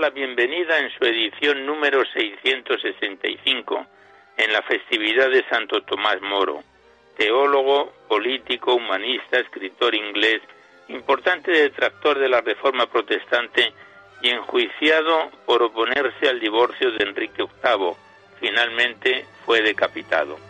La bienvenida en su edición número 665, en la festividad de Santo Tomás Moro, teólogo, político, humanista, escritor inglés, importante detractor de la Reforma Protestante y enjuiciado por oponerse al divorcio de Enrique VIII. Finalmente fue decapitado.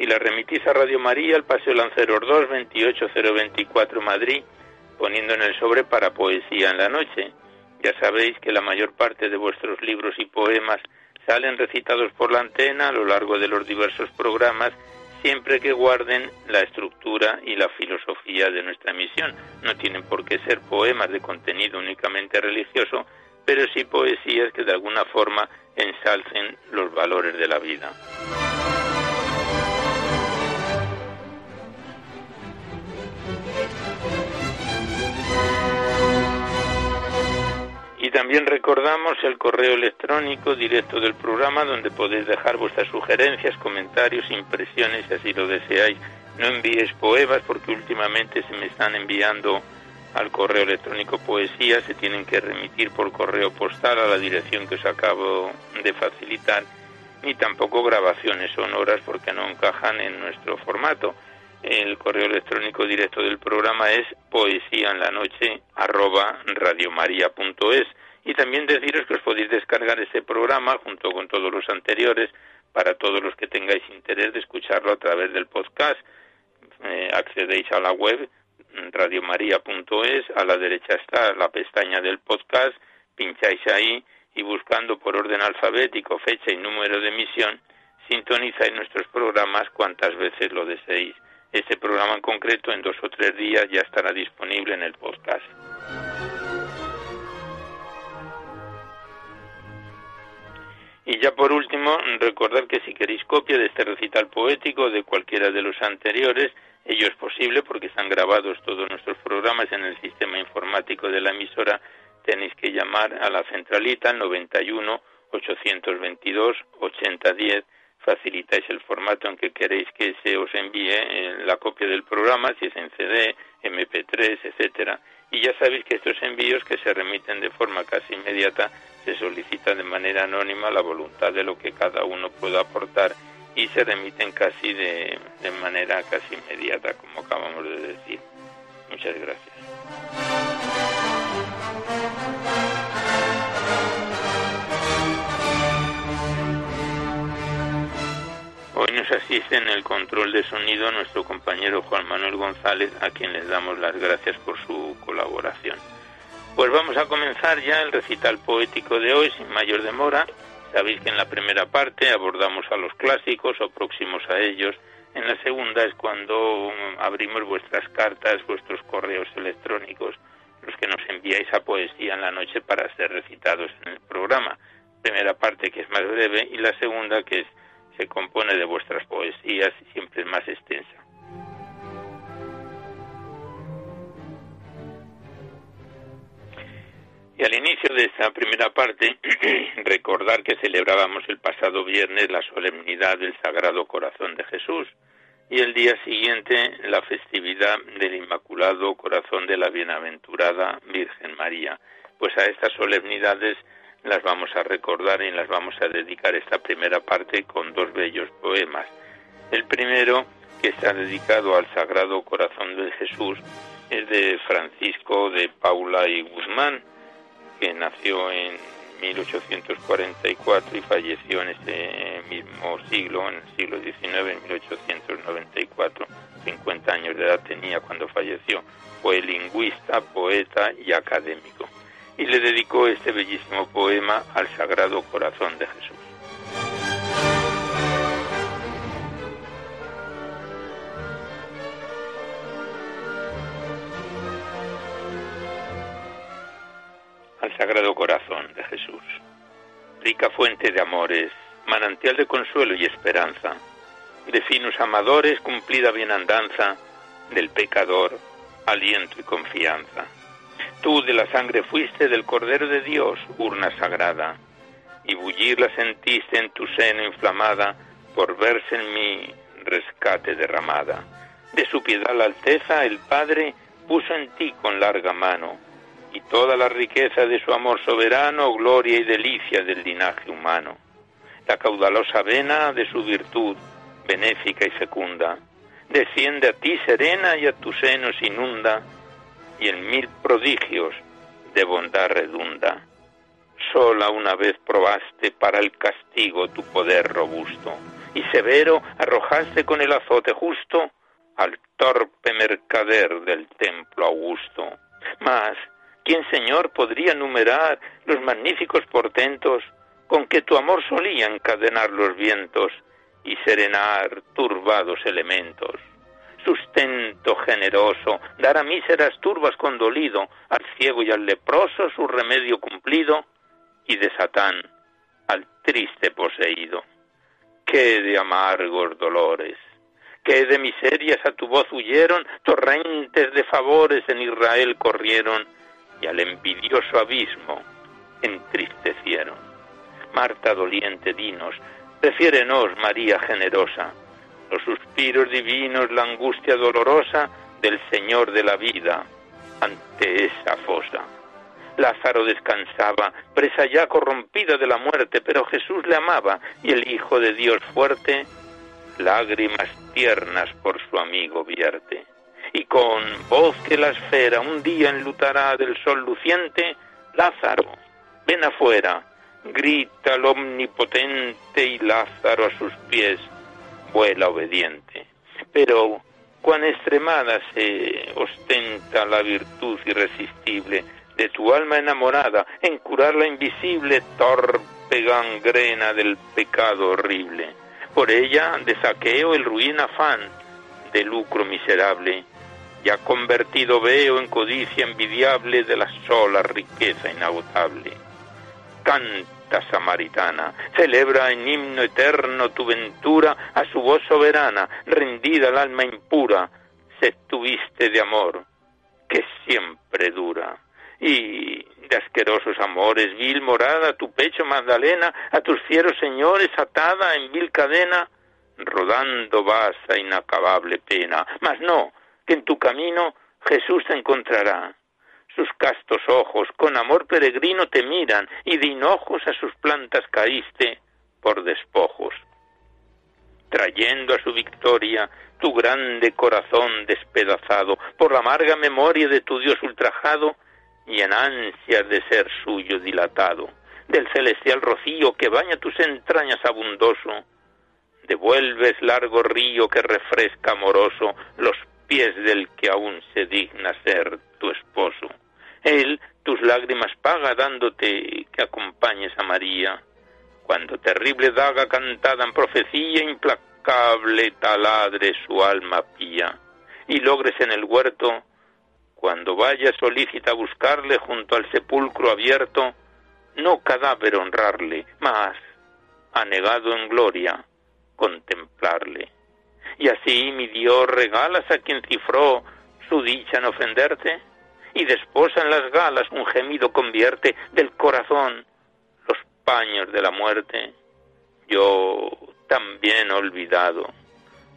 y la remitís a Radio María, al Paseo Lanceros 2, 28024 Madrid, poniendo en el sobre para poesía en la noche. Ya sabéis que la mayor parte de vuestros libros y poemas salen recitados por la antena a lo largo de los diversos programas, siempre que guarden la estructura y la filosofía de nuestra misión. No tienen por qué ser poemas de contenido únicamente religioso, pero sí poesías que de alguna forma ensalcen los valores de la vida. Y también recordamos el correo electrónico directo del programa donde podéis dejar vuestras sugerencias, comentarios, impresiones, si así lo deseáis. No envíes poemas porque últimamente se me están enviando al correo electrónico poesía, se tienen que remitir por correo postal a la dirección que os acabo de facilitar, ni tampoco grabaciones sonoras porque no encajan en nuestro formato. El correo electrónico directo del programa es poesía en la noche arroba radiomaria.es y también deciros que os podéis descargar este programa junto con todos los anteriores para todos los que tengáis interés de escucharlo a través del podcast. Eh, accedéis a la web radiomaria.es, a la derecha está la pestaña del podcast, pincháis ahí y buscando por orden alfabético fecha y número de emisión, sintonizáis nuestros programas cuantas veces lo deseéis. Este programa en concreto en dos o tres días ya estará disponible en el podcast. Y ya por último, recordar que si queréis copia de este recital poético o de cualquiera de los anteriores, ello es posible porque están grabados todos nuestros programas en el sistema informático de la emisora, tenéis que llamar a la centralita 91 822 8010 facilitáis el formato en que queréis que se os envíe eh, la copia del programa, si es en CD, MP3, etcétera. Y ya sabéis que estos envíos que se remiten de forma casi inmediata se solicita de manera anónima la voluntad de lo que cada uno pueda aportar y se remiten casi de, de manera casi inmediata, como acabamos de decir. Muchas gracias. Asiste en el control de sonido nuestro compañero Juan Manuel González, a quien les damos las gracias por su colaboración. Pues vamos a comenzar ya el recital poético de hoy sin mayor demora. Sabéis que en la primera parte abordamos a los clásicos o próximos a ellos. En la segunda es cuando abrimos vuestras cartas, vuestros correos electrónicos, los que nos enviáis a poesía en la noche para ser recitados en el programa. Primera parte que es más breve y la segunda que es se compone de vuestras poesías y siempre más extensa. Y al inicio de esta primera parte, recordar que celebrábamos el pasado viernes la solemnidad del Sagrado Corazón de Jesús y el día siguiente la festividad del Inmaculado Corazón de la Bienaventurada Virgen María. Pues a estas solemnidades las vamos a recordar y las vamos a dedicar esta primera parte con dos bellos poemas. El primero, que está dedicado al Sagrado Corazón de Jesús, es de Francisco de Paula y Guzmán, que nació en 1844 y falleció en este mismo siglo, en el siglo XIX, en 1894. 50 años de edad tenía cuando falleció. Fue lingüista, poeta y académico y le dedicó este bellísimo poema al Sagrado Corazón de Jesús. Al Sagrado Corazón de Jesús, rica fuente de amores, manantial de consuelo y esperanza, de finos amadores, cumplida bienandanza, del pecador, aliento y confianza Tú de la sangre fuiste del Cordero de Dios, urna sagrada, y bullirla sentiste en tu seno inflamada por verse en mi rescate derramada. De su piedad la alteza el Padre puso en ti con larga mano, y toda la riqueza de su amor soberano, gloria y delicia del linaje humano. La caudalosa vena de su virtud, benéfica y fecunda, desciende a ti serena y a tus senos inunda, y en mil prodigios de bondad redunda. Sola una vez probaste para el castigo tu poder robusto, y severo arrojaste con el azote justo al torpe mercader del templo augusto. Mas, ¿quién, Señor, podría numerar los magníficos portentos con que tu amor solía encadenar los vientos y serenar turbados elementos? Sustento generoso, dar a míseras turbas condolido, al ciego y al leproso su remedio cumplido, y de Satán al triste poseído. Qué de amargos dolores, qué de miserias a tu voz huyeron, torrentes de favores en Israel corrieron, y al envidioso abismo entristecieron. Marta doliente, dinos, prefiérenos, María generosa, los suspiros divinos, la angustia dolorosa del Señor de la vida ante esa fosa. Lázaro descansaba, presa ya corrompida de la muerte, pero Jesús le amaba y el Hijo de Dios fuerte lágrimas tiernas por su amigo vierte. Y con voz que la esfera un día enlutará del sol luciente, Lázaro, ven afuera, grita el omnipotente y Lázaro a sus pies vuela obediente. Pero cuán extremada se ostenta la virtud irresistible de tu alma enamorada en curar la invisible torpe gangrena del pecado horrible. Por ella de saqueo el ruin afán de lucro miserable, ya convertido veo en codicia envidiable de la sola riqueza inagotable. Canta samaritana. Celebra en himno eterno tu ventura a su voz soberana, rendida al alma impura, se tuviste de amor, que siempre dura. Y de asquerosos amores, vil morada, tu pecho, Magdalena, a tus fieros señores atada en vil cadena, rodando vas a inacabable pena. Mas no, que en tu camino Jesús te encontrará sus castos ojos con amor peregrino te miran y de hinojos a sus plantas caíste por despojos. Trayendo a su victoria tu grande corazón despedazado por la amarga memoria de tu Dios ultrajado y en ansias de ser suyo dilatado, del celestial rocío que baña tus entrañas abundoso, devuelves largo río que refresca amoroso los pies del que aún se digna ser tu esposo. Él tus lágrimas paga dándote que acompañes a María. Cuando terrible daga cantada en profecía implacable taladre su alma pía y logres en el huerto, cuando vayas solícita a buscarle junto al sepulcro abierto, no cadáver honrarle, mas, anegado en gloria, contemplarle. Y así, mi Dios, regalas a quien cifró su dicha en ofenderte, y después en las galas un gemido convierte del corazón los paños de la muerte. Yo también olvidado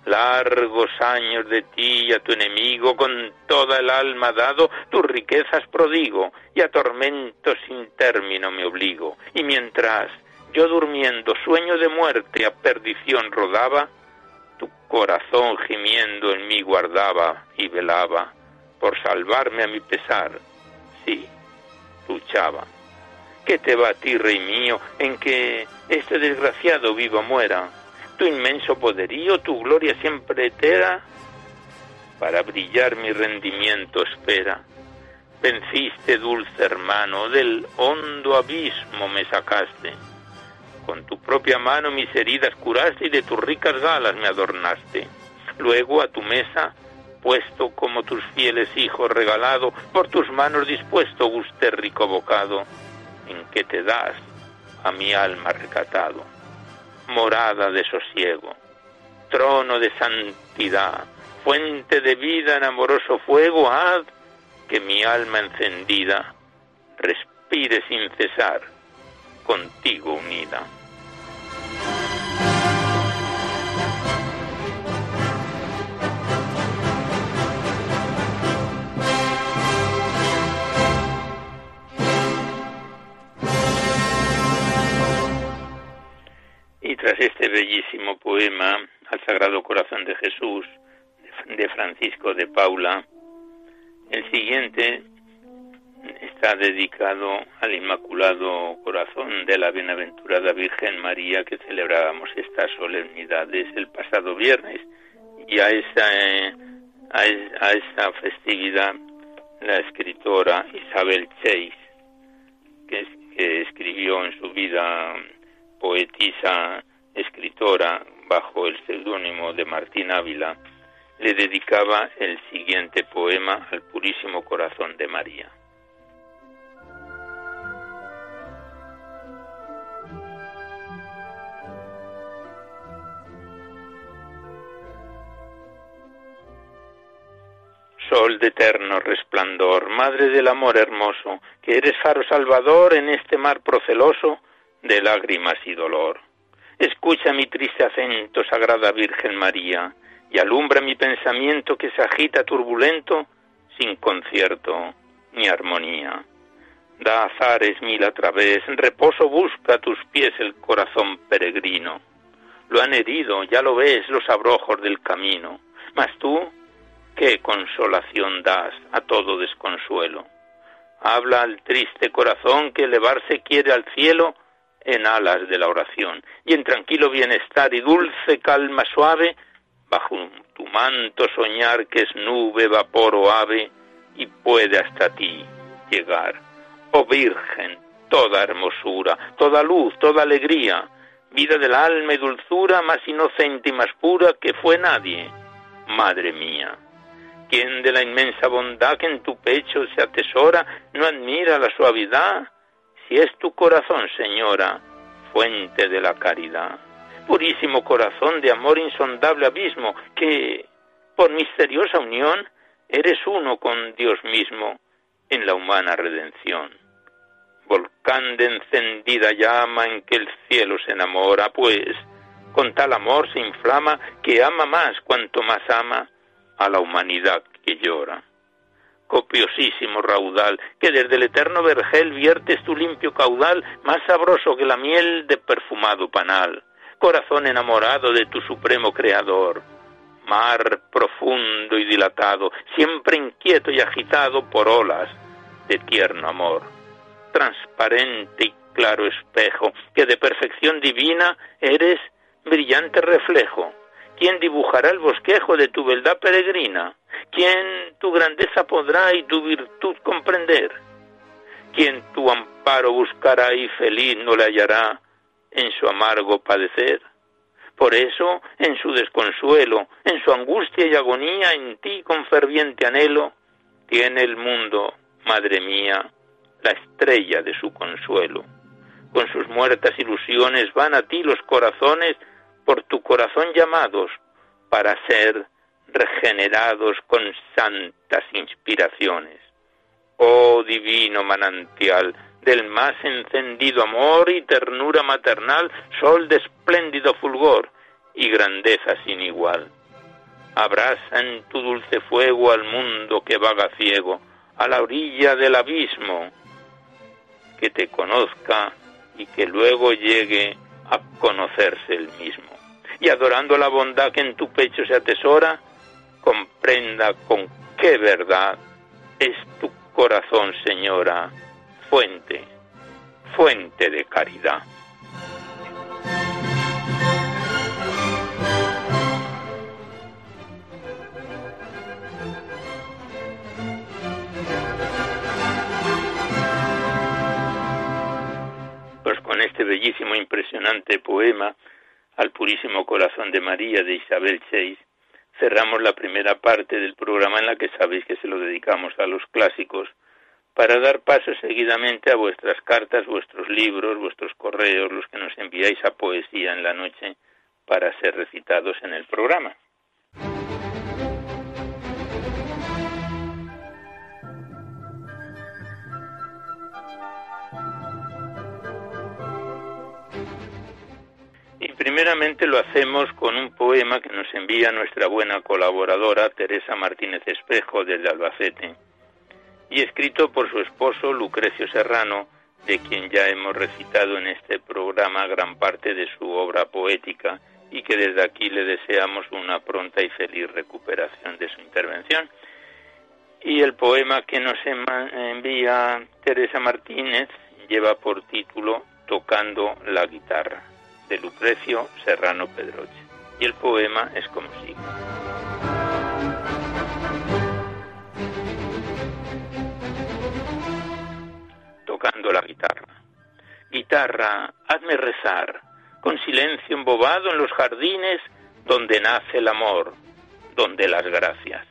largos años de ti y a tu enemigo con toda el alma dado, tus riquezas prodigo y a tormentos sin término me obligo. Y mientras yo durmiendo sueño de muerte a perdición rodaba, tu corazón gimiendo en mí guardaba y velaba por salvarme a mi pesar. Sí, luchaba. ¿Qué te va a ti, rey mío, en que este desgraciado vivo muera? tu inmenso poderío, tu gloria siempre etera, para brillar mi rendimiento espera. Venciste, dulce hermano, del hondo abismo me sacaste. Con tu propia mano mis heridas curaste y de tus ricas galas me adornaste. Luego a tu mesa, puesto como tus fieles hijos regalado, por tus manos dispuesto gusté rico bocado, en que te das a mi alma recatado morada de sosiego, trono de santidad, fuente de vida en amoroso fuego, haz que mi alma encendida respire sin cesar, contigo unida. Este bellísimo poema al Sagrado Corazón de Jesús de Francisco de Paula, el siguiente está dedicado al Inmaculado Corazón de la Bienaventurada Virgen María que celebrábamos estas solemnidades el pasado viernes. Y a esa, a, esa festividad la escritora Isabel Chase que escribió en su vida poetisa escritora bajo el seudónimo de Martín Ávila, le dedicaba el siguiente poema al Purísimo Corazón de María. Sol de eterno resplandor, Madre del amor hermoso, que eres faro salvador en este mar proceloso de lágrimas y dolor Escucha mi triste acento, Sagrada Virgen María, y alumbra mi pensamiento que se agita turbulento, sin concierto ni armonía. Da azares mil a través, reposo busca a tus pies el corazón peregrino. Lo han herido, ya lo ves, los abrojos del camino. Mas tú, ¿qué consolación das a todo desconsuelo? Habla al triste corazón que elevarse quiere al cielo en alas de la oración y en tranquilo bienestar y dulce calma suave, bajo tu manto soñar que es nube, vapor o ave y puede hasta ti llegar. Oh Virgen, toda hermosura, toda luz, toda alegría, vida del alma y dulzura más inocente y más pura que fue nadie, Madre mía. ¿Quién de la inmensa bondad que en tu pecho se atesora no admira la suavidad, si es tu corazón, Señora, fuente de la caridad. Purísimo corazón de amor insondable abismo, que, por misteriosa unión, eres uno con Dios mismo en la humana redención. Volcán de encendida llama en que el cielo se enamora, pues con tal amor se inflama que ama más cuanto más ama a la humanidad que llora copiosísimo raudal, que desde el eterno vergel viertes tu limpio caudal, más sabroso que la miel de perfumado panal. Corazón enamorado de tu supremo creador, mar profundo y dilatado, siempre inquieto y agitado por olas de tierno amor. Transparente y claro espejo, que de perfección divina eres brillante reflejo? ¿Quién dibujará el bosquejo de tu beldad peregrina? ¿Quién tu grandeza podrá y tu virtud comprender? ¿Quién tu amparo buscará y feliz no le hallará en su amargo padecer? Por eso, en su desconsuelo, en su angustia y agonía, en ti con ferviente anhelo, tiene el mundo, madre mía, la estrella de su consuelo. Con sus muertas ilusiones van a ti los corazones por tu corazón llamados para ser regenerados con santas inspiraciones. Oh divino manantial del más encendido amor y ternura maternal, sol de espléndido fulgor y grandeza sin igual. Abraza en tu dulce fuego al mundo que vaga ciego, a la orilla del abismo, que te conozca y que luego llegue a conocerse el mismo. Y adorando la bondad que en tu pecho se atesora, comprenda con qué verdad es tu corazón, Señora, fuente, fuente de caridad. Pues con este bellísimo, impresionante poema al Purísimo Corazón de María de Isabel Chase, cerramos la primera parte del programa en la que sabéis que se lo dedicamos a los clásicos para dar paso seguidamente a vuestras cartas, vuestros libros, vuestros correos, los que nos enviáis a poesía en la noche para ser recitados en el programa. Primeramente lo hacemos con un poema que nos envía nuestra buena colaboradora Teresa Martínez Espejo desde Albacete y escrito por su esposo Lucrecio Serrano, de quien ya hemos recitado en este programa gran parte de su obra poética y que desde aquí le deseamos una pronta y feliz recuperación de su intervención. Y el poema que nos envía Teresa Martínez lleva por título Tocando la guitarra Lucrecio Serrano Pedroche. Y el poema es como sigue. Tocando la guitarra. Guitarra, hazme rezar, con silencio embobado en los jardines donde nace el amor, donde las gracias.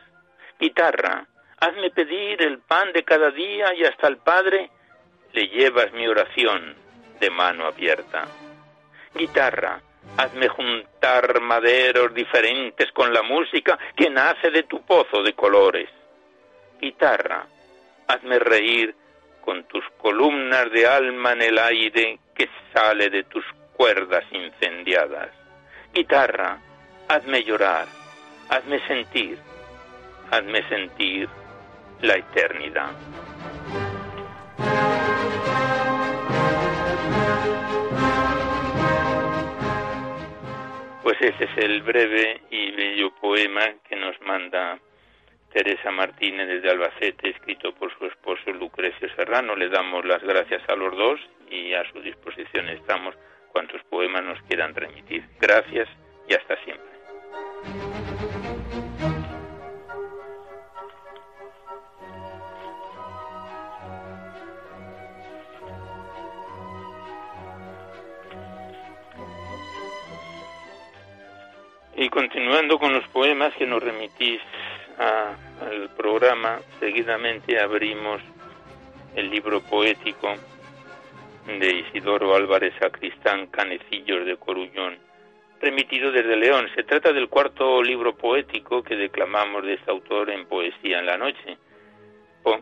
Guitarra, hazme pedir el pan de cada día y hasta el Padre le llevas mi oración de mano abierta guitarra, hazme juntar maderos diferentes con la música que nace de tu pozo de colores. Guitarra, hazme reír con tus columnas de alma en el aire que sale de tus cuerdas incendiadas. Guitarra, hazme llorar, hazme sentir, hazme sentir la eternidad. Pues ese es el breve y bello poema que nos manda Teresa Martínez desde Albacete, escrito por su esposo Lucrecio Serrano. Le damos las gracias a los dos y a su disposición estamos cuantos poemas nos quieran remitir. Gracias y hasta siempre. Continuando con los poemas que nos remitís al programa, seguidamente abrimos el libro poético de Isidoro Álvarez Sacristán, Canecillos de Corullón, remitido desde León. Se trata del cuarto libro poético que declamamos de este autor en Poesía en la Noche.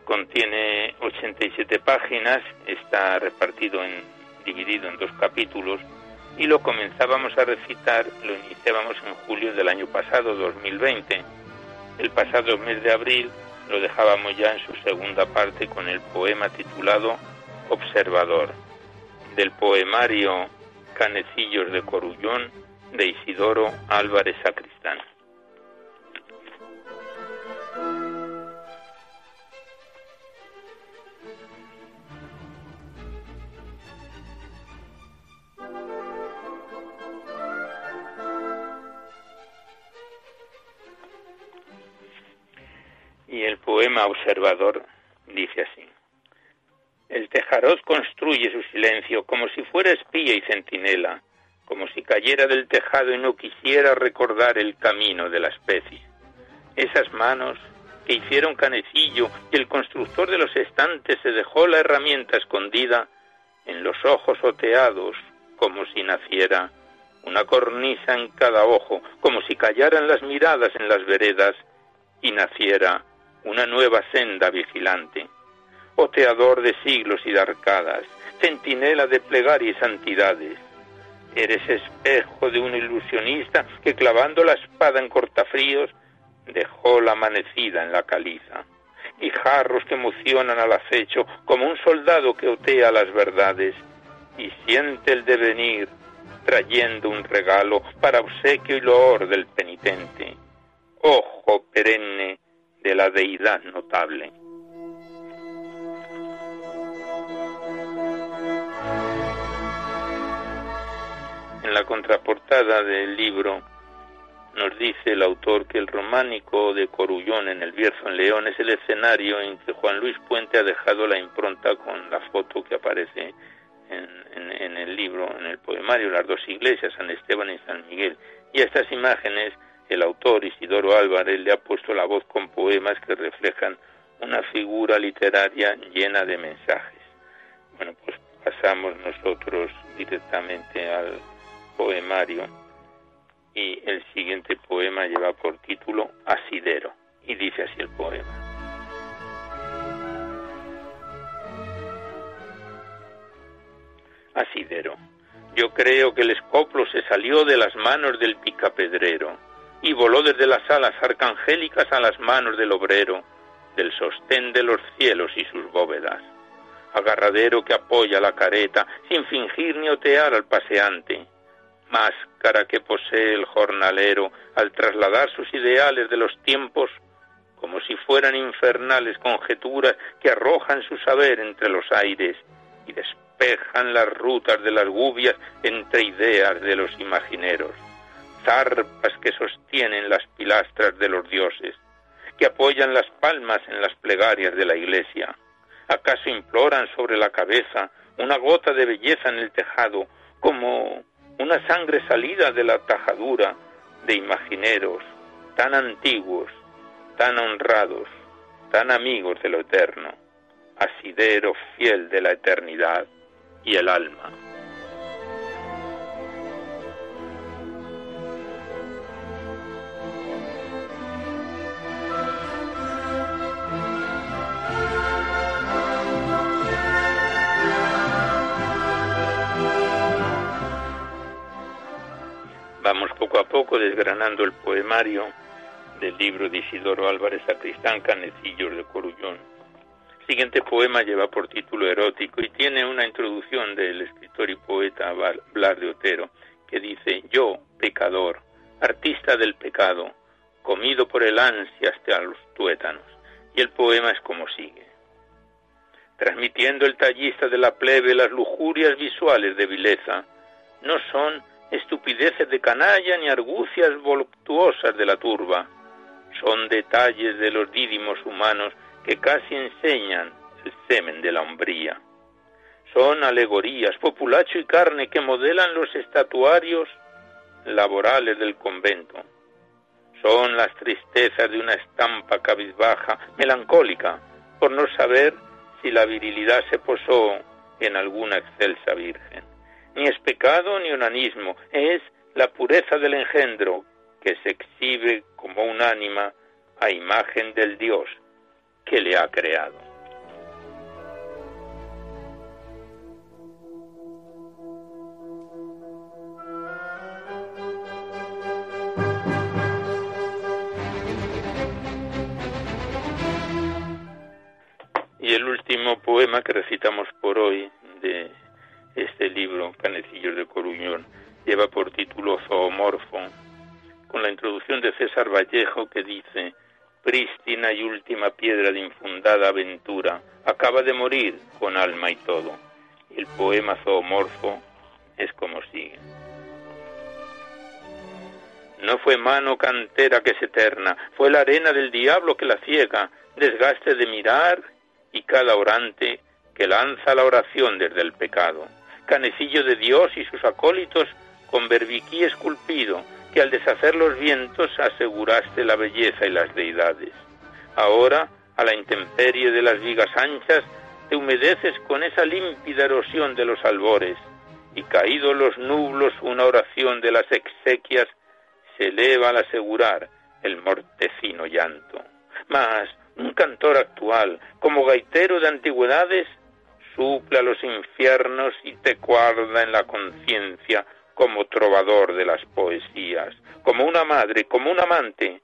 Contiene 87 páginas, está repartido en, dividido en dos capítulos y lo comenzábamos a recitar, lo iniciábamos en julio del año pasado, 2020. El pasado mes de abril lo dejábamos ya en su segunda parte con el poema titulado Observador, del poemario Canecillos de Corullón de Isidoro Álvarez Sacristán. Poema observador dice así. El tejaroz construye su silencio como si fuera espía y centinela, como si cayera del tejado y no quisiera recordar el camino de la especie. Esas manos que hicieron canecillo y el constructor de los estantes se dejó la herramienta escondida en los ojos oteados como si naciera una cornisa en cada ojo, como si callaran las miradas en las veredas y naciera una nueva senda vigilante. Oteador de siglos y de arcadas, centinela de plegaria y santidades, eres espejo de un ilusionista que clavando la espada en cortafríos dejó la amanecida en la caliza, y jarros que emocionan al acecho como un soldado que otea las verdades. Y siente el devenir trayendo un regalo para obsequio y loor del penitente, ojo perenne de la deidad notable. En la contraportada del libro nos dice el autor que el románico de Corullón en el Bierzo en León es el escenario en que Juan Luis Puente ha dejado la impronta con la foto que aparece en, el libro, en el poemario, las dos iglesias, San Esteban y San Miguel. Y estas imágenes el autor Isidoro Álvarez le ha puesto la voz con poemas que reflejan una figura literaria llena de mensajes. Bueno, pues pasamos nosotros directamente al poemario y el siguiente poema lleva por título Asidero y dice así el poema. Asidero, yo creo que el escoplo se salió de las manos del picapedrero y voló desde las alas arcangélicas a las manos del obrero, del sostén de los cielos y sus bóvedas. Agarradero que apoya la careta sin fingir ni otear al paseante, máscara que posee el jornalero al trasladar sus ideales de los tiempos como si fueran infernales conjeturas que arrojan su saber entre los aires y despejan las rutas de las gubias entre ideas de los imagineros, zarpas que sostienen las pilastras de los dioses, que apoyan las palmas en las plegarias de la iglesia. ¿Acaso imploran sobre la cabeza una gota de belleza en el tejado como una sangre salida de la tajadura de imagineros tan antiguos, tan honrados, tan amigos de lo eterno, asidero fiel de la eternidad y el alma. Vamos poco a poco desgranando el poemario del libro de Isidoro Álvarez Sacristán, Canecillos de Corullón. El siguiente poema lleva por título erótico y tiene una introducción del escritor y poeta Blas de Otero que dice, yo, pecador, artista del pecado, comido por el ansia hasta los tuétanos. Y el poema es como sigue. Transmitiendo el tallista de la plebe las lujurias visuales de vileza, no son estupideces de canalla ni argucias voluptuosas de la turba. Son detalles de los dídimos humanos que casi enseñan el semen de la hombría. Son alegorías, populacho y carne que modelan los estatuarios laborales del convento. Son las tristezas de una estampa cabizbaja, melancólica, por no saber si la virilidad se posó en alguna excelsa virgen ni es pecado ni onanismo, es la pureza del engendro que se exhibe como un ánima a imagen del Dios que le ha creado. Y el último poema que recitamos por hoy de este libro, Canecillos de Coruñón, lleva por título Zoomorfo, con la introducción de César Vallejo que dice, prístina y última piedra de infundada aventura, acaba de morir con alma y todo. El poema zoomorfo es como sigue. No fue mano cantera que se eterna, fue la arena del diablo que la ciega, desgaste de mirar y cada orante que lanza la oración desde el pecado. Canecillo de Dios y sus acólitos con berbiquí esculpido, que al deshacer los vientos aseguraste la belleza y las deidades. Ahora, a la intemperie de las vigas anchas, te humedeces con esa límpida erosión de los albores, y caídos los nublos una oración de las exequias se eleva al asegurar el mortecino llanto. Mas un cantor actual, como gaitero de antigüedades, suple los infiernos y te guarda en la conciencia como trovador de las poesías, como una madre, como un amante,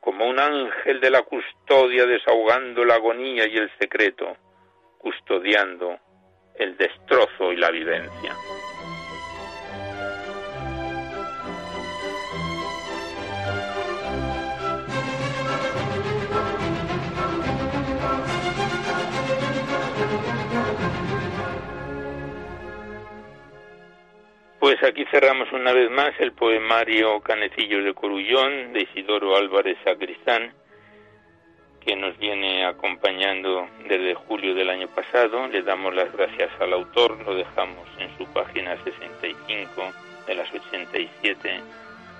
como un ángel de la custodia desahogando la agonía y el secreto, custodiando el destrozo y la vivencia. Pues aquí cerramos una vez más el poemario Canecillos de Corullón de Isidoro Álvarez Sacristán, que nos viene acompañando desde julio del año pasado. Le damos las gracias al autor, lo dejamos en su página 65 de las 87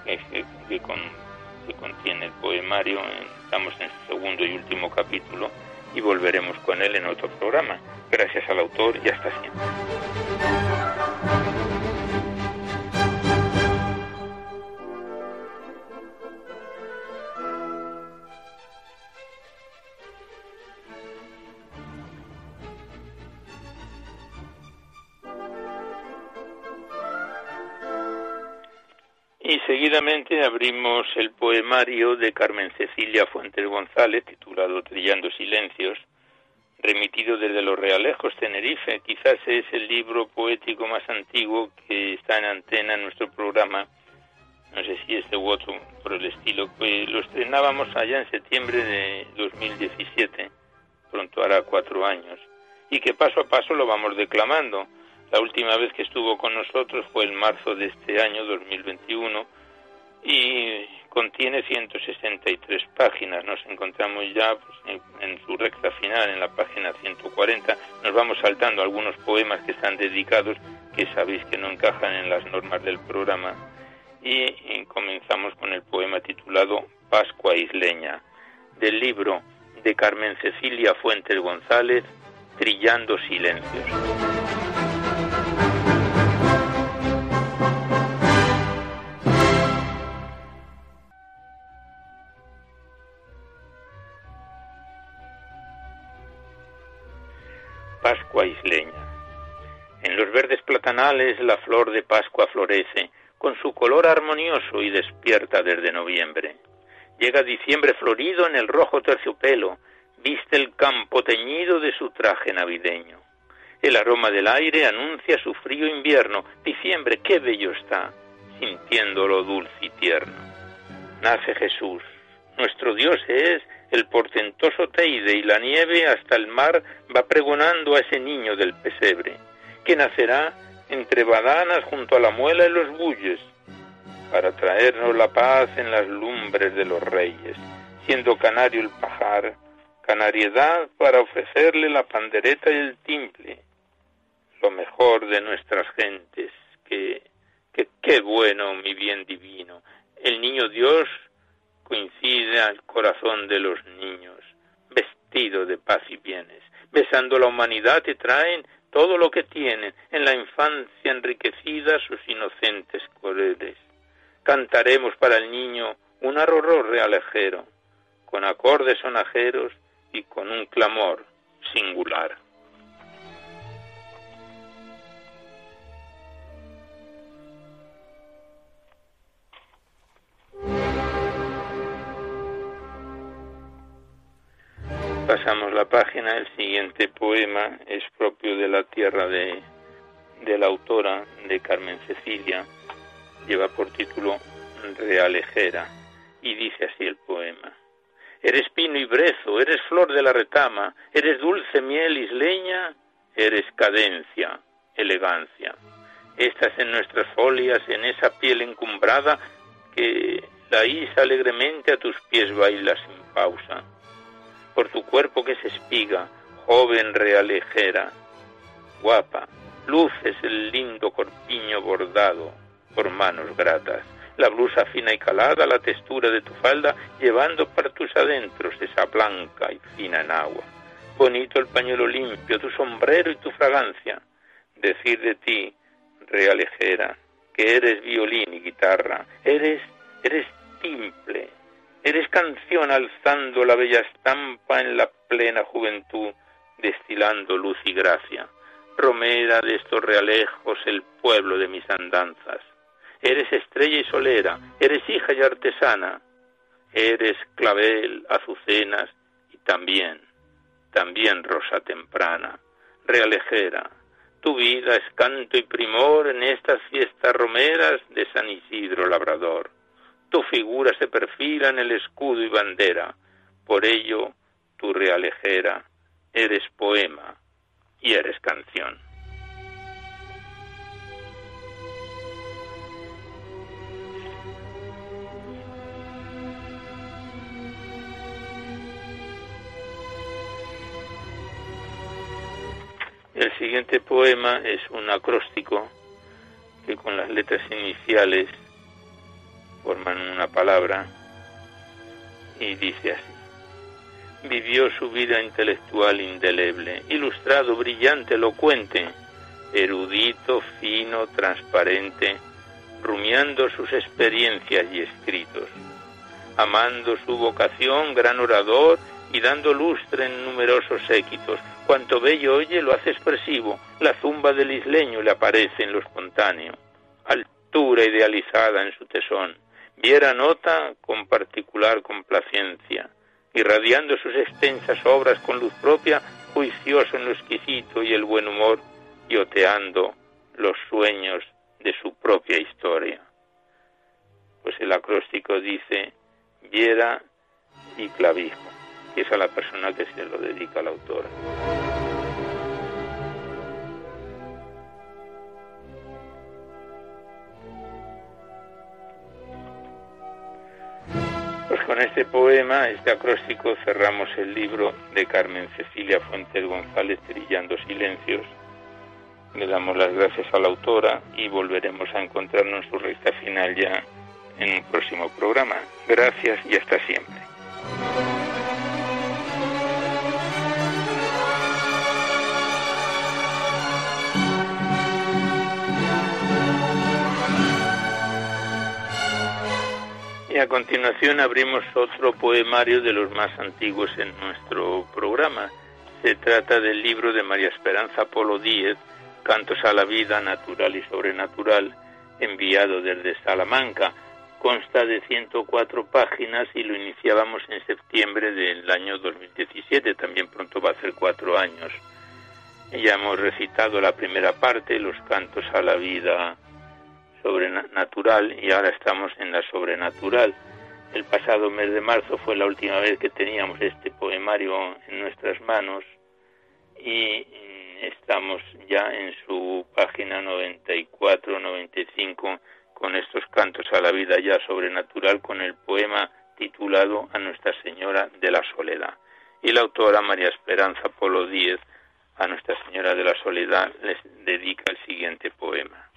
que, que, que contiene el poemario. Estamos en su segundo y último capítulo y volveremos con él en otro programa. Gracias al autor y hasta siempre. Seguidamente abrimos el poemario de Carmen Cecilia Fuentes González, titulado Trillando Silencios, remitido desde Los Realejos, Tenerife. Quizás es el libro poético más antiguo que está en antena en nuestro programa. No sé si este u otro por el estilo. que lo estrenábamos allá en septiembre de 2017, pronto hará cuatro años, y que paso a paso lo vamos declamando la última vez que estuvo con nosotros fue en marzo de este año 2021 y contiene 163 páginas. Nos encontramos ya pues, en, su recta final, en la página 140. Nos vamos saltando algunos poemas que están dedicados, que sabéis que no encajan en las normas del programa. y comenzamos con el poema titulado Pascua Isleña, del libro de Carmen Cecilia Fuentes González, Trillando Silencios. Platanales la flor de Pascua florece, con su color armonioso y despierta desde noviembre. Llega diciembre florido en el rojo terciopelo, viste el campo teñido de su traje navideño. El aroma del aire anuncia su frío invierno. Diciembre, qué bello está, sintiéndolo dulce y tierno. Nace Jesús. Nuestro Dios es el portentoso Teide y la nieve hasta el mar va pregonando a ese niño del pesebre, que nacerá entre badanas junto a la muela y los bulles, para traernos la paz en las lumbres de los reyes, siendo canario el pajar, canariedad para ofrecerle la pandereta y el timple, lo mejor de nuestras gentes, que, que qué bueno, mi bien divino, el niño Dios coincide al corazón de los niños, vestido de paz y bienes. Besando la humanidad te traen todo lo que tienen, en la infancia enriquecida sus inocentes colores. Cantaremos para el niño un arrorró realejero, con acordes sonajeros y con un clamor singular. Pasamos la página, el siguiente poema es propio de la tierra de, de la autora, de Carmen Cecilia, lleva por título Realejera y dice así el poema. Eres pino y brezo, eres flor de la retama, eres dulce miel isleña, eres cadencia, elegancia. Estás en nuestras folias, en esa piel encumbrada que la isa alegremente a tus pies baila sin pausa por tu cuerpo que es espiga, joven realejera, guapa, luces el lindo corpiño bordado por manos gratas, la blusa fina y calada, la textura de tu falda, llevando para tus adentros esa blanca y fina en agua. Bonito el pañuelo limpio, tu sombrero y tu fragancia. Decir de ti, realejera, que eres violín y guitarra, eres, eres timple, eres canción alzando la bella estampa en la plena juventud, destilando luz y gracia. Romera de estos realejos, el pueblo de mis andanzas. Eres estrella y solera, eres hija y artesana, eres clavel, azucenas y también, también rosa temprana, realejera. Tu vida es canto y primor en estas fiestas romeras de San Isidro Labrador. Tu figura se perfila en el escudo y bandera, por ello tu realejera, eres poema y eres canción. El siguiente poema es un acróstico que con las letras iniciales forman una palabra y dice así. Vivió su vida intelectual indeleble, ilustrado, brillante, elocuente, erudito, fino, transparente, rumiando sus experiencias y escritos, amando su vocación, gran orador y dando lustre en numerosos séquitos, Cuanto bello oye lo hace expresivo, la zumba del isleño le aparece en lo espontáneo, altura idealizada en su tesón, viera nota con particular complacencia, irradiando sus extensas obras con luz propia, juicioso en lo exquisito y el buen humor, y oteando los sueños de su propia historia. Pues el acróstico dice, viera y clavijo y es a la persona que se lo dedica la autora. Con este poema, este acróstico, cerramos el libro de Carmen Cecilia Fuentes González, Trillando Silencios. Le damos las gracias a la autora y volveremos a encontrarnos en su recta final ya en un próximo programa. Gracias y hasta siempre. A continuación abrimos otro poemario de los más antiguos en nuestro programa. Se trata del libro de María Esperanza Polo Díez, Cantos a la Vida Natural y Sobrenatural, enviado desde Salamanca. Consta de 104 páginas y lo iniciábamos en septiembre del año 2017, también pronto va a ser cuatro años. Ya hemos recitado la primera parte, los cantos a la vida sobrenatural y ahora estamos en la sobrenatural. El pasado mes de marzo fue la última vez que teníamos este poemario en nuestras manos y estamos ya en su página 94-95 con estos cantos a la vida ya sobrenatural con el poema titulado A Nuestra Señora de la Soledad. Y la autora María Esperanza Polo Díez a Nuestra Señora de la Soledad les dedica el siguiente poema.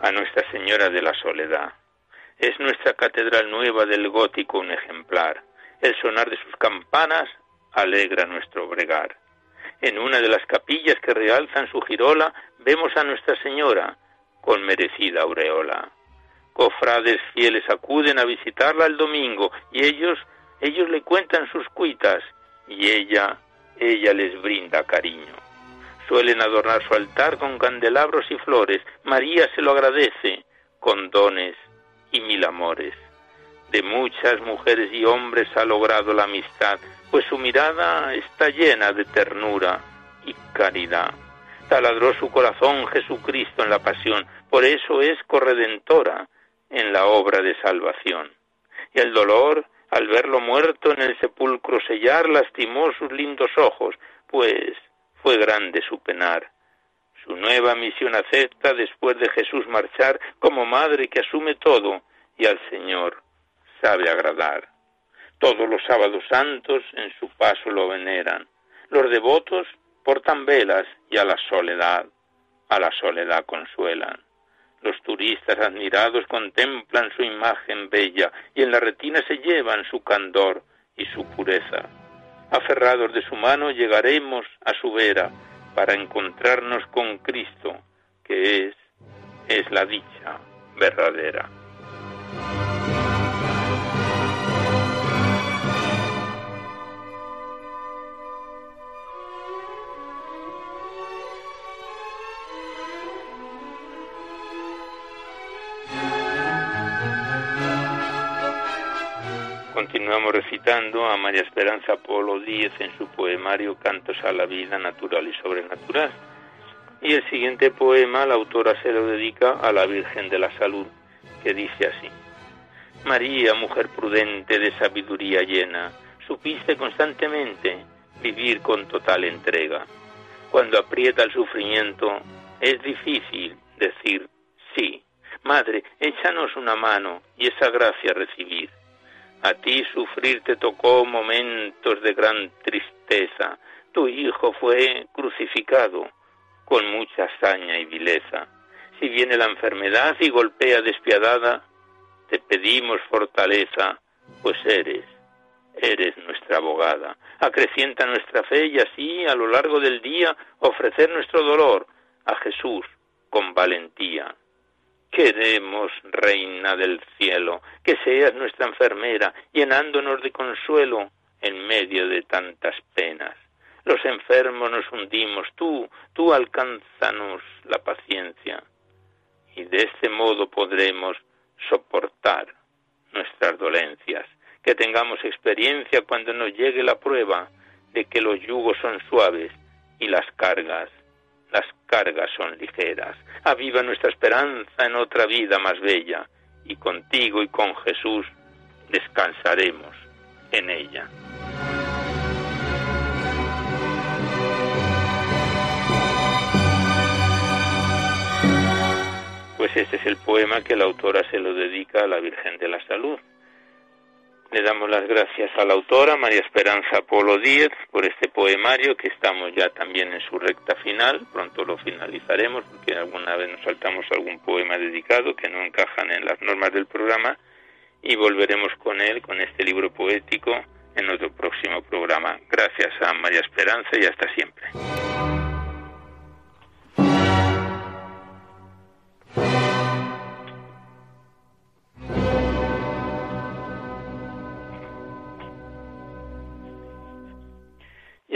A Nuestra Señora de la Soledad. Es nuestra catedral nueva del gótico un ejemplar. El sonar de sus campanas alegra nuestro bregar. En una de las capillas que realzan su girola vemos a Nuestra Señora con merecida aureola. Cofrades fieles acuden a visitarla el domingo y ellos, ellos le cuentan sus cuitas y ella, ella les brinda cariño. Suelen adornar su altar con candelabros y flores. María se lo agradece con dones y mil amores. De muchas mujeres y hombres ha logrado la amistad, pues su mirada está llena de ternura y caridad. Taladró su corazón Jesucristo en la pasión, por eso es corredentora en la obra de salvación. Y el dolor, al verlo muerto en el sepulcro sellar, lastimó sus lindos ojos, pues fue grande su penar, Su nueva misión acepta después de Jesús marchar como madre que asume todo y al Señor sabe agradar. Todos los sábados santos en su paso lo veneran. Los devotos portan velas y a la soledad, a la soledad consuelan. Los turistas admirados contemplan su imagen bella y en la retina se llevan su candor y su pureza. Aferrados de su mano llegaremos a su vera para encontrarnos con Cristo, que es, es la dicha verdadera. Continuamos recitando a María Esperanza Polo Díez en su poemario Cantos a la vida natural y sobrenatural. Y el siguiente poema la autora se lo dedica a la Virgen de la Salud, que dice así. María, mujer prudente de sabiduría llena, supiste constantemente vivir con total entrega. Cuando aprieta el sufrimiento, es difícil decir sí. Madre, échanos una mano y esa gracia recibir. A ti sufrir te tocó momentos de gran tristeza. Tu hijo fue crucificado con mucha hazaña y vileza. Si viene la enfermedad y golpea despiadada, te pedimos fortaleza, pues eres, eres nuestra abogada. Acrecienta nuestra fe y así a lo largo del día ofrecer nuestro dolor a Jesús con valentía. Queremos, Reina del cielo, que seas nuestra enfermera, llenándonos de consuelo en medio de tantas penas. Los enfermos nos hundimos, tú, tú alcánzanos la paciencia, y de este modo podremos soportar nuestras dolencias, que tengamos experiencia cuando nos llegue la prueba de que los yugos son suaves y las cargas las cargas son ligeras. Aviva nuestra esperanza en otra vida más bella, y contigo y con Jesús descansaremos en ella. Pues este es el poema que la autora se lo dedica a la Virgen de la Salud. Le damos las gracias a la autora, María Esperanza Polo Díez, por este poemario que estamos ya también en su recta final. Pronto lo finalizaremos porque alguna vez nos saltamos algún poema dedicado que no encajan en las normas del programa y volveremos con él, con este libro poético, en otro próximo programa. Gracias a María Esperanza y hasta siempre.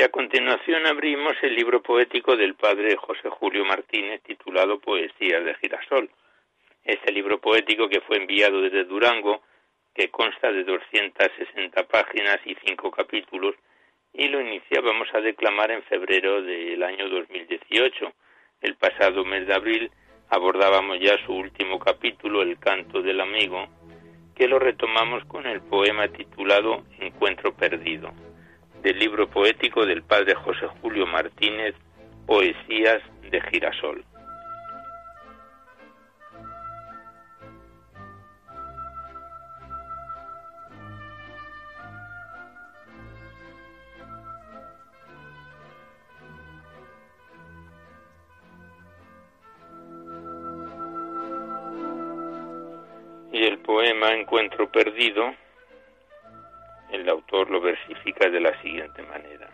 A continuación abrimos el libro poético del padre José Julio Martínez titulado Poesías de Girasol. Este libro poético que fue enviado desde Durango, que consta de 260 páginas y cinco capítulos, y lo iniciábamos a declamar en febrero del año 2018. El pasado mes de abril abordábamos ya su último capítulo, El canto del amigo, que lo retomamos con el poema titulado Encuentro perdido del libro poético del padre José Julio Martínez, Poesías de Girasol. Y el poema Encuentro Perdido el autor lo versifica de la siguiente manera.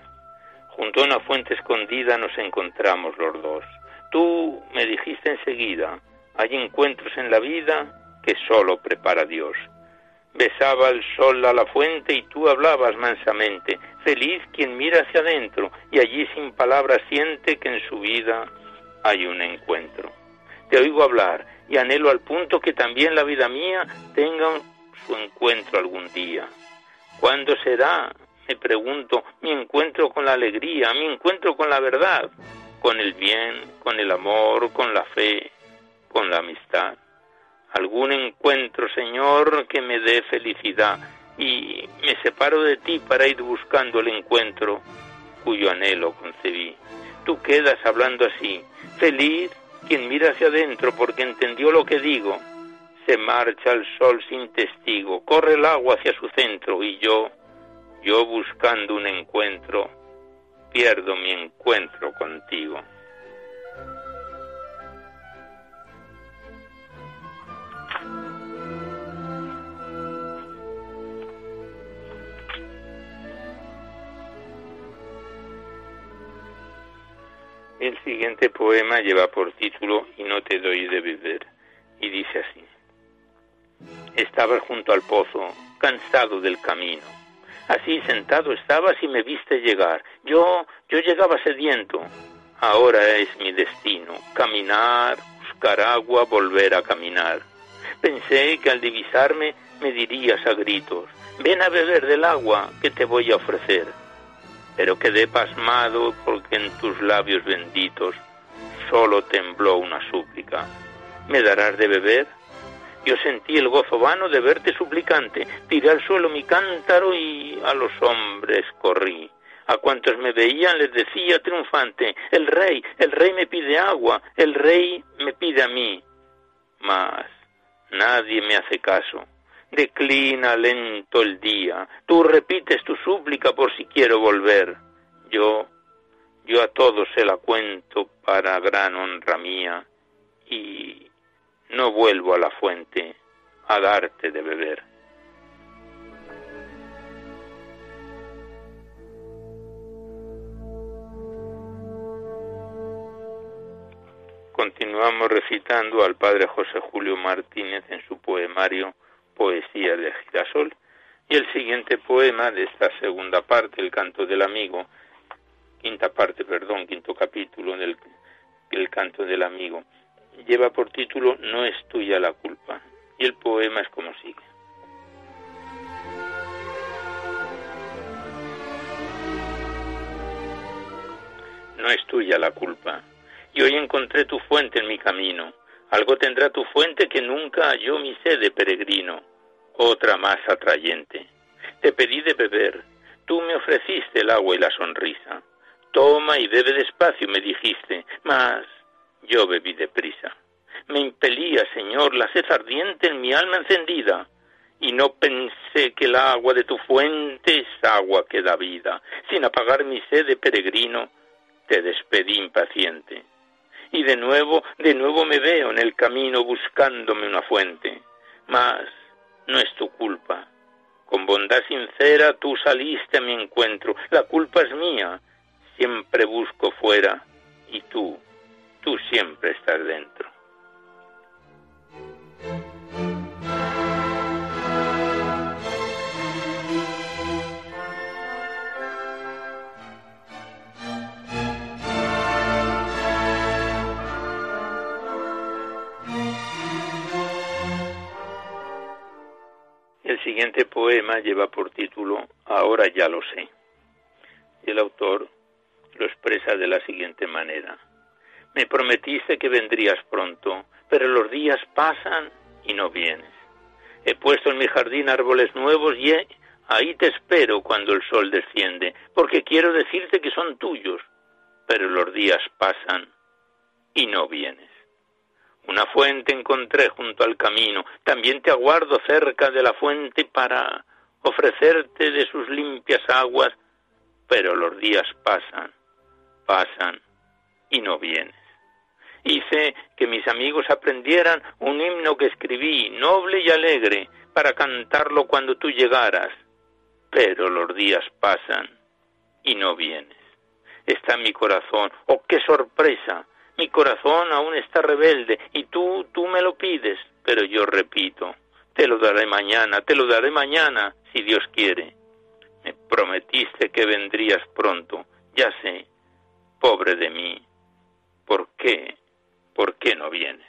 Junto a una fuente escondida nos encontramos los dos. Tú me dijiste enseguida, hay encuentros en la vida que solo prepara Dios. Besaba el sol a la fuente y tú hablabas mansamente, feliz quien mira hacia adentro y allí sin palabras siente que en su vida hay un encuentro. Te oigo hablar y anhelo al punto que también la vida mía tenga su encuentro algún día. ¿Cuándo será, me pregunto, mi encuentro con la alegría, mi encuentro con la verdad, con el bien, con el amor, con la fe, con la amistad? Algún encuentro, Señor, que me dé felicidad y me separo de ti para ir buscando el encuentro cuyo anhelo concebí. tú quedas hablando así. Feliz quien mira hacia adentro porque entendió lo que digo. Se marcha el sol sin testigo, corre el agua hacia su centro y yo, yo buscando un encuentro, pierdo mi encuentro contigo. El siguiente poema lleva por título Y no te doy de beber y dice así. Estaba junto al pozo, cansado del camino. Así sentado estabas y me viste llegar. Yo, yo llegaba sediento. Ahora es mi destino, caminar, buscar agua, volver a caminar. Pensé que al divisarme me dirías a gritos, ven a beber del agua que te voy a ofrecer pero quedé pasmado porque en tus labios benditos solo tembló una súplica. ¿Me darás de beber? Yo sentí el gozo vano de verte suplicante, tiré al suelo mi cántaro y a los hombres corrí. A cuantos me veían les decía triunfante, el rey, el rey me pide agua, el rey me pide a mí. Mas nadie me hace caso declina lento el día. Tú repites tu súplica por si quiero volver. Yo, yo a todos se la cuento para gran honra mía y no vuelvo a la fuente a darte de beber. Continuamos recitando al padre José Julio Martínez en su poemario poesía de girasol. Y el siguiente poema de esta segunda parte, El canto del amigo, quinta parte, perdón, quinto capítulo del El canto del amigo, lleva por título No es tuya la culpa. Y el poema es como sigue. No es tuya la culpa. Y hoy encontré tu fuente en mi camino algo tendrá tu fuente que nunca halló mi sede peregrino, otra más atrayente. Te pedí de beber, tú me ofreciste el agua y la sonrisa. Toma y bebe despacio, me dijiste, mas yo bebí deprisa. Me impelía, Señor, la sed ardiente en mi alma encendida, y no pensé que el agua de tu fuente es agua que da vida. Sin apagar mi sed de peregrino, te despedí impaciente y de nuevo, de nuevo me veo en el camino buscándome una fuente. Mas no es tu culpa. Con bondad sincera tú saliste a mi encuentro. La culpa es mía. Siempre busco fuera y tú, tú siempre estás dentro. El siguiente poema lleva por título Ahora ya lo sé. Y el autor lo expresa de la siguiente manera. Me prometiste que vendrías pronto, pero los días pasan y no vienes. He puesto en mi jardín árboles nuevos y ahí te espero cuando el sol desciende, porque quiero decirte que son tuyos, pero los días pasan y no vienes. Una fuente encontré junto al camino. También te aguardo cerca de la fuente para ofrecerte de sus limpias aguas, pero los días pasan, pasan y no vienes. Hice que mis amigos aprendieran un himno que escribí, noble y alegre, para cantarlo cuando tú llegaras, pero los días pasan y no vienes. Está mi corazón, oh qué sorpresa, mi corazón aún está rebelde y tú, tú me lo pides, pero yo repito, te lo daré mañana, te lo daré mañana, si Dios quiere. Me prometiste que vendrías pronto, ya sé, pobre de mí, ¿por qué? ¿Por qué no vienes?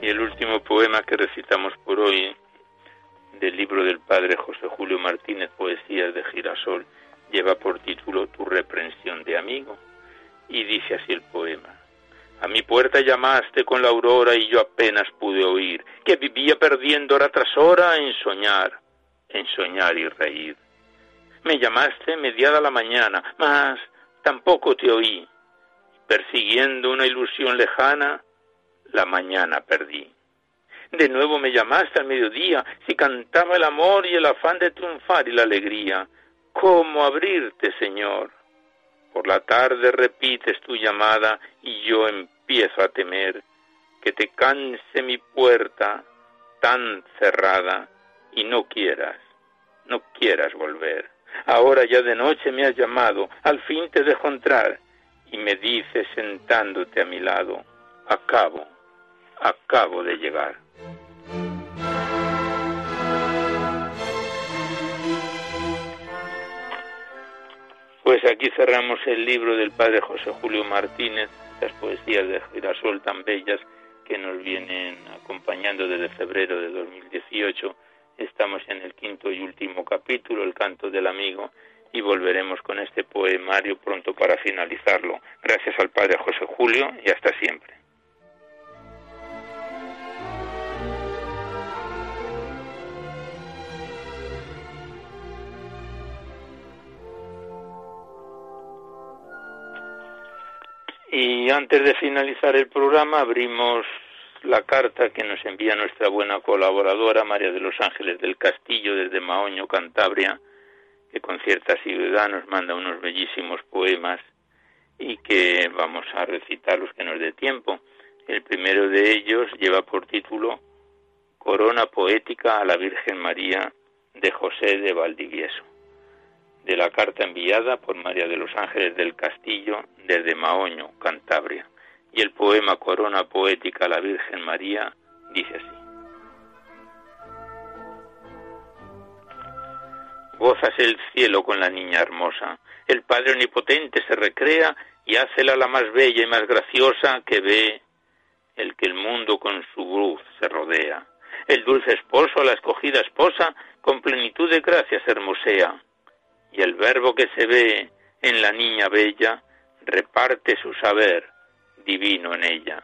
Y el último poema que recitamos por hoy del libro del padre José Julio Martínez, Poesías de Girasol, lleva por título Tu reprensión de amigo y dice así el poema. A mi puerta llamaste con la aurora y yo apenas pude oír, que vivía perdiendo hora tras hora en soñar, en soñar y reír. Me llamaste mediada la mañana, mas tampoco te oí. Persiguiendo una ilusión lejana, la mañana perdí. De nuevo me llamaste al mediodía, si cantaba el amor y el afán de triunfar y la alegría. ¿Cómo abrirte, Señor? Por la tarde repites tu llamada y yo empiezo a temer que te canse mi puerta tan cerrada y no quieras, no quieras volver. Ahora ya de noche me has llamado, al fin te dejo entrar y me dices sentándote a mi lado, acabo, acabo de llegar. Pues aquí cerramos el libro del padre José Julio Martínez, las poesías de Girasol tan bellas que nos vienen acompañando desde febrero de 2018. Estamos en el quinto y último capítulo, El canto del amigo, y volveremos con este poemario pronto para finalizarlo. Gracias al padre José Julio y hasta siempre. Y antes de finalizar el programa abrimos la carta que nos envía nuestra buena colaboradora María de los Ángeles del Castillo desde Maoño, Cantabria, que con cierta asiduidad nos manda unos bellísimos poemas y que vamos a recitar los que nos dé tiempo. El primero de ellos lleva por título Corona Poética a la Virgen María de José de Valdivieso de la carta enviada por María de los Ángeles del Castillo desde Maoño, Cantabria. Y el poema Corona Poética a la Virgen María dice así. Gozas el cielo con la niña hermosa, el Padre Omnipotente se recrea y hácela la más bella y más graciosa que ve el que el mundo con su luz se rodea. El dulce esposo a la escogida esposa con plenitud de gracias hermosea y el verbo que se ve en la niña bella reparte su saber divino en ella.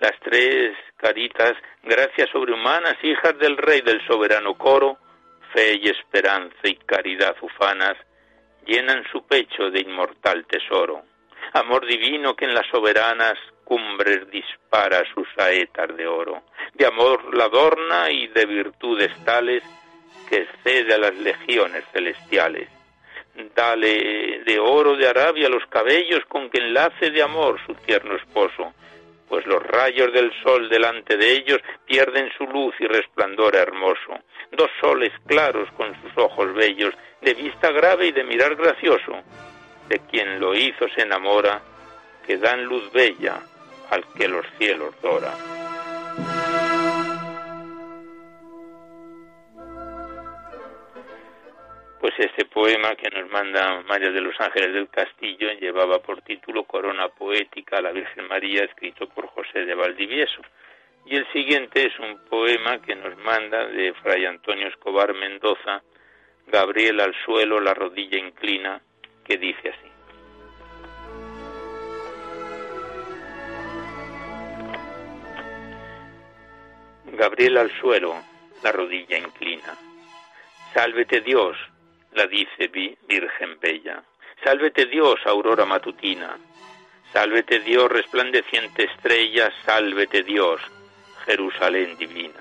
Las tres caritas, gracias sobrehumanas, hijas del rey del soberano coro, fe y esperanza y caridad ufanas, llenan su pecho de inmortal tesoro. Amor divino que en las soberanas cumbres dispara sus saetas de oro. De amor la adorna y de virtudes tales que excede a las legiones celestiales Dale de oro de Arabia los cabellos con que enlace de amor su tierno esposo, pues los rayos del sol delante de ellos pierden su luz y resplandor hermoso. Dos soles claros con sus ojos bellos, de vista grave y de mirar gracioso, de quien lo hizo se enamora, que dan luz bella al que los cielos dora. Pues este poema que nos manda María de los Ángeles del Castillo llevaba por título Corona Poética a la Virgen María, escrito por José de Valdivieso. Y el siguiente es un poema que nos manda de Fray Antonio Escobar Mendoza, Gabriel al suelo, la rodilla inclina, que dice así. Gabriel al suelo, la rodilla inclina. Sálvete Dios, la dice Virgen Bella. Sálvete Dios, aurora matutina. Sálvete Dios, resplandeciente estrella. Sálvete Dios, Jerusalén divina.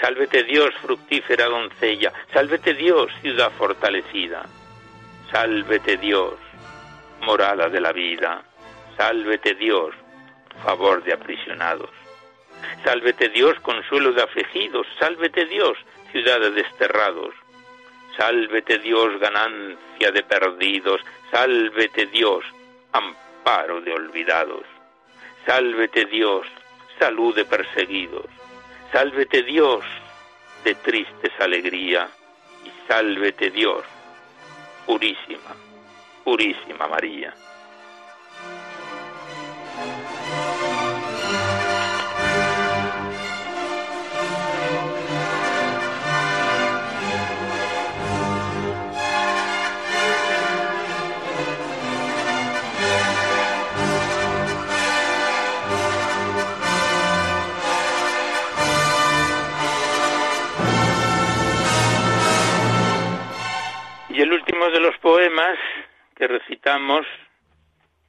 Sálvete Dios, fructífera doncella. Sálvete Dios, ciudad fortalecida. Sálvete Dios, morada de la vida. Sálvete Dios, favor de aprisionados. Sálvete Dios, consuelo de afligidos. Sálvete Dios, ciudad de desterrados. Sálvete Dios, ganancia de perdidos. Sálvete Dios, amparo de olvidados. Sálvete Dios, salud de perseguidos. Sálvete Dios, de tristes alegría. Y sálvete Dios, purísima, purísima María.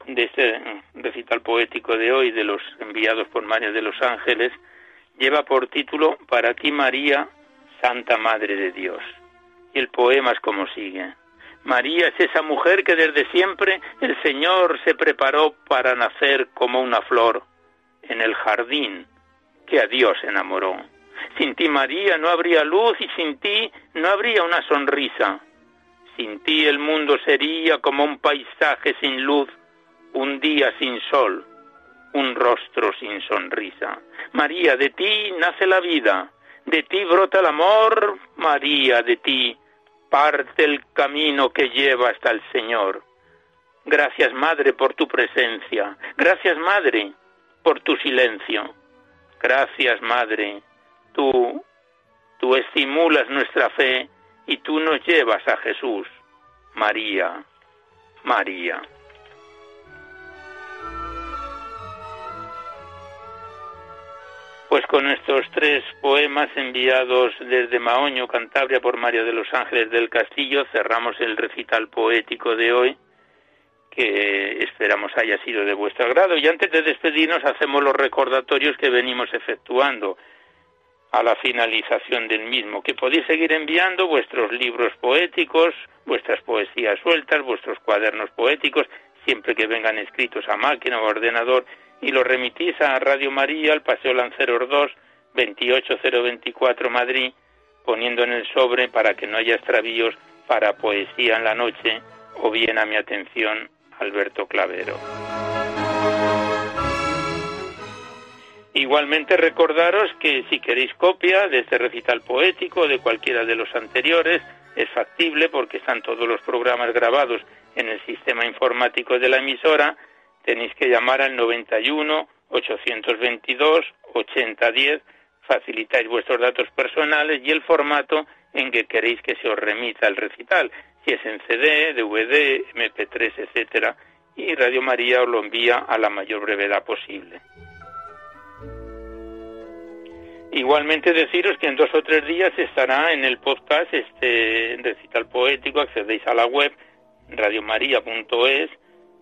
De este recital poético de hoy de los enviados por María de los Ángeles lleva por título Para ti María, Santa Madre de Dios. Y el poema es como sigue. María es esa mujer que desde siempre el Señor se preparó para nacer como una flor en el jardín que a Dios enamoró. Sin ti, María, no habría luz y sin ti no habría una sonrisa. Sin ti el mundo sería como un paisaje sin luz, un día sin sol, un rostro sin sonrisa. María, de ti nace la vida, de ti brota el amor, María, de ti parte el camino que lleva hasta el Señor. Gracias, Madre, por tu presencia. Gracias, Madre, por tu silencio. Gracias, Madre. Tú, tú estimulas nuestra fe y tú nos llevas a Jesús. María, María. Pues con estos tres poemas enviados desde Maoño, Cantabria, por María de los Ángeles del Castillo, cerramos el recital poético de hoy, que esperamos haya sido de vuestro agrado. Y antes de despedirnos, hacemos los recordatorios que venimos efectuando a la finalización del mismo, que podéis seguir enviando vuestros libros poéticos, vuestras poesías sueltas, vuestros cuadernos poéticos, siempre que vengan escritos a máquina o ordenador, y los remitís a Radio María, al Paseo Lanceros 2, 28024 Madrid, poniendo en el sobre para que no haya extravíos para poesía en la noche o bien a mi atención Alberto Clavero. Igualmente recordaros que si queréis copia de este recital poético de cualquiera de los anteriores, es factible porque están todos los programas grabados en el sistema informático de la emisora, tenéis que llamar al 91 822 8010, facilitáis vuestros datos personales y el formato en que queréis que se os remita el recital, si es en CD, DVD, MP3, etcétera, y Radio María os lo envía a la mayor brevedad posible. Igualmente deciros que en dos o tres días estará en el podcast este recital poético, accedéis a la web radiomaria.es,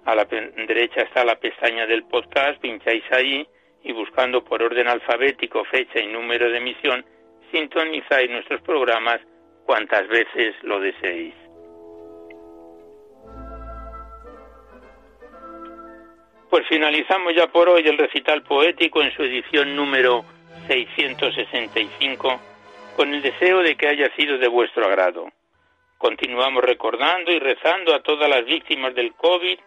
a la derecha está la pestaña del podcast, pincháis ahí y buscando por orden alfabético fecha y número de emisión, sintonizáis nuestros programas cuantas veces lo deseéis. Pues finalizamos ya por hoy el recital poético en su edición número 665 con el deseo de que haya sido de vuestro agrado. Continuamos recordando y rezando a todas las víctimas del COVID,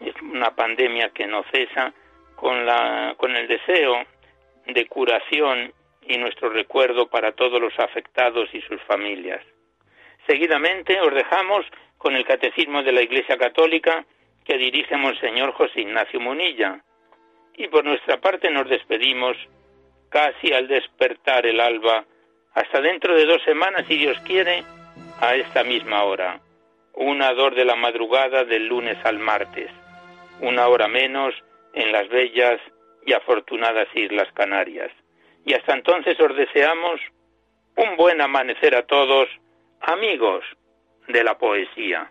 es una pandemia que no cesa, con, la, con el deseo de curación y nuestro recuerdo para todos los afectados y sus familias. Seguidamente os dejamos con el Catecismo de la Iglesia Católica que dirige Monseñor José Ignacio Munilla. Y por nuestra parte nos despedimos casi al despertar el alba, hasta dentro de dos semanas, si Dios quiere, a esta misma hora, una dor de la madrugada del lunes al martes, una hora menos en las bellas y afortunadas Islas Canarias. Y hasta entonces os deseamos un buen amanecer a todos, amigos de la poesía.